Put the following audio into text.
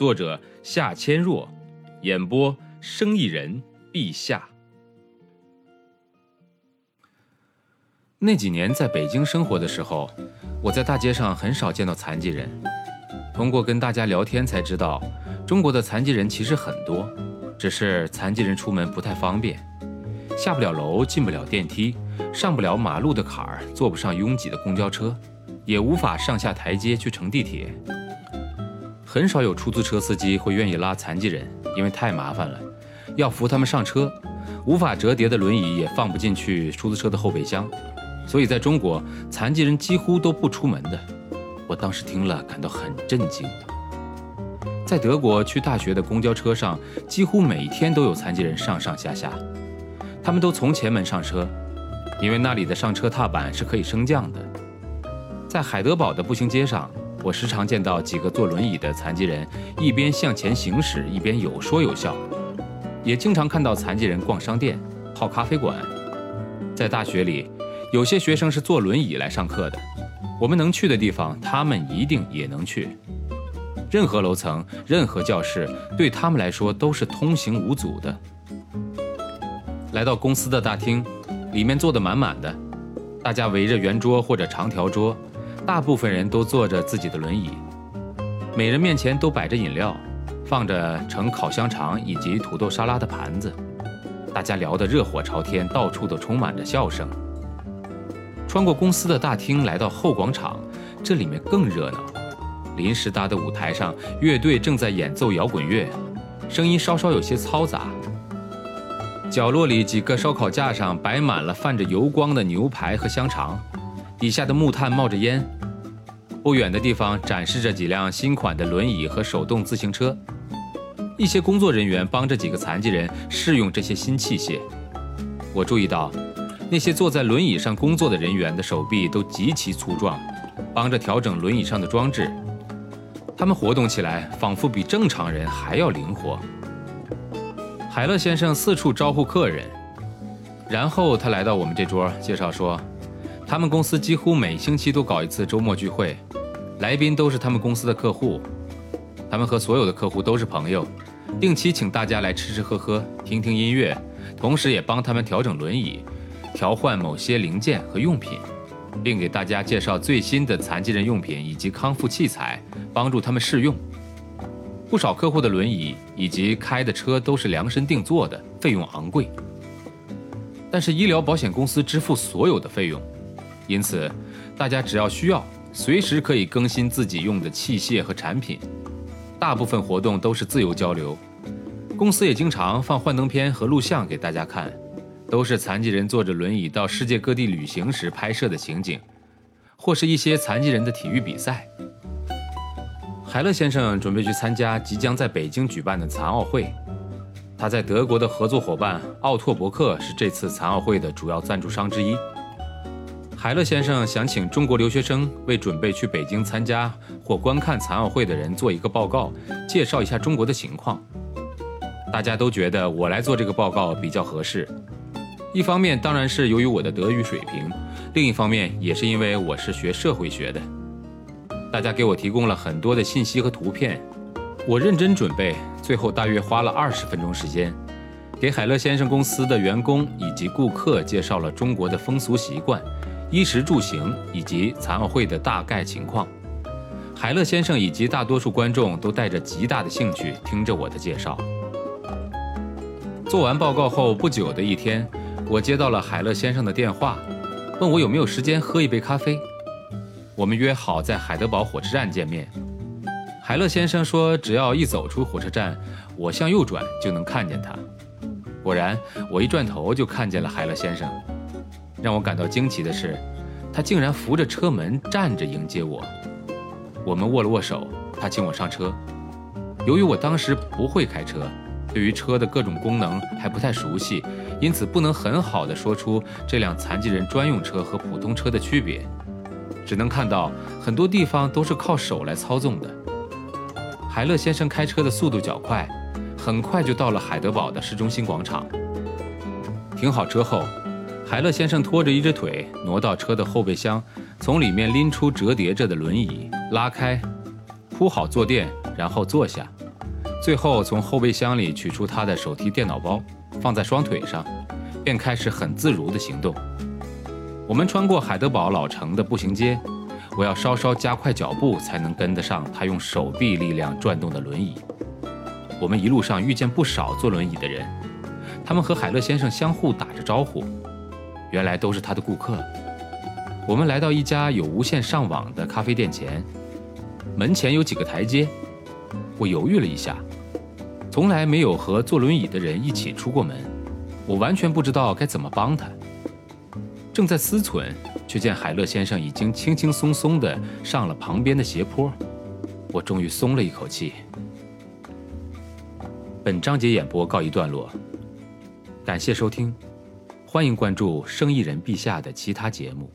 作者夏千若，演播生意人陛下。那几年在北京生活的时候，我在大街上很少见到残疾人。通过跟大家聊天才知道，中国的残疾人其实很多，只是残疾人出门不太方便，下不了楼，进不了电梯，上不了马路的坎儿，坐不上拥挤的公交车，也无法上下台阶去乘地铁。很少有出租车司机会愿意拉残疾人，因为太麻烦了，要扶他们上车，无法折叠的轮椅也放不进去出租车的后备箱，所以在中国，残疾人几乎都不出门的。我当时听了感到很震惊。在德国去大学的公交车上，几乎每天都有残疾人上上下下，他们都从前门上车，因为那里的上车踏板是可以升降的。在海德堡的步行街上。我时常见到几个坐轮椅的残疾人一边向前行驶，一边有说有笑；也经常看到残疾人逛商店、泡咖啡馆。在大学里，有些学生是坐轮椅来上课的。我们能去的地方，他们一定也能去。任何楼层、任何教室，对他们来说都是通行无阻的。来到公司的大厅，里面坐得满满的，大家围着圆桌或者长条桌。大部分人都坐着自己的轮椅，每人面前都摆着饮料，放着盛烤香肠以及土豆沙拉的盘子，大家聊得热火朝天，到处都充满着笑声。穿过公司的大厅，来到后广场，这里面更热闹。临时搭的舞台上，乐队正在演奏摇滚乐，声音稍稍有些嘈杂。角落里几个烧烤架上摆满了泛着油光的牛排和香肠。底下的木炭冒着烟，不远的地方展示着几辆新款的轮椅和手动自行车。一些工作人员帮着几个残疾人试用这些新器械。我注意到，那些坐在轮椅上工作的人员的手臂都极其粗壮，帮着调整轮椅上的装置。他们活动起来仿佛比正常人还要灵活。海勒先生四处招呼客人，然后他来到我们这桌，介绍说。他们公司几乎每星期都搞一次周末聚会，来宾都是他们公司的客户。他们和所有的客户都是朋友，定期请大家来吃吃喝喝，听听音乐，同时也帮他们调整轮椅，调换某些零件和用品，并给大家介绍最新的残疾人用品以及康复器材，帮助他们试用。不少客户的轮椅以及开的车都是量身定做的，费用昂贵。但是医疗保险公司支付所有的费用。因此，大家只要需要，随时可以更新自己用的器械和产品。大部分活动都是自由交流，公司也经常放幻灯片和录像给大家看，都是残疾人坐着轮椅到世界各地旅行时拍摄的情景，或是一些残疾人的体育比赛。海勒先生准备去参加即将在北京举办的残奥会，他在德国的合作伙伴奥拓伯克是这次残奥会的主要赞助商之一。海勒先生想请中国留学生为准备去北京参加或观看残奥会的人做一个报告，介绍一下中国的情况。大家都觉得我来做这个报告比较合适。一方面当然是由于我的德语水平，另一方面也是因为我是学社会学的。大家给我提供了很多的信息和图片，我认真准备，最后大约花了二十分钟时间，给海勒先生公司的员工以及顾客介绍了中国的风俗习惯。衣食住行以及残奥会的大概情况，海勒先生以及大多数观众都带着极大的兴趣听着我的介绍。做完报告后不久的一天，我接到了海勒先生的电话，问我有没有时间喝一杯咖啡。我们约好在海德堡火车站见面。海勒先生说，只要一走出火车站，我向右转就能看见他。果然，我一转头就看见了海勒先生。让我感到惊奇的是，他竟然扶着车门站着迎接我。我们握了握手，他请我上车。由于我当时不会开车，对于车的各种功能还不太熟悉，因此不能很好的说出这辆残疾人专用车和普通车的区别，只能看到很多地方都是靠手来操纵的。海乐先生开车的速度较快，很快就到了海德堡的市中心广场。停好车后，海乐先生拖着一只腿挪到车的后备箱，从里面拎出折叠着的轮椅，拉开，铺好坐垫，然后坐下。最后从后备箱里取出他的手提电脑包，放在双腿上，便开始很自如的行动。我们穿过海德堡老城的步行街。我要稍稍加快脚步，才能跟得上他用手臂力量转动的轮椅。我们一路上遇见不少坐轮椅的人，他们和海乐先生相互打着招呼，原来都是他的顾客。我们来到一家有无线上网的咖啡店前，门前有几个台阶。我犹豫了一下，从来没有和坐轮椅的人一起出过门，我完全不知道该怎么帮他。正在思忖。却见海乐先生已经轻轻松松地上了旁边的斜坡，我终于松了一口气。本章节演播告一段落，感谢收听，欢迎关注生意人陛下的其他节目。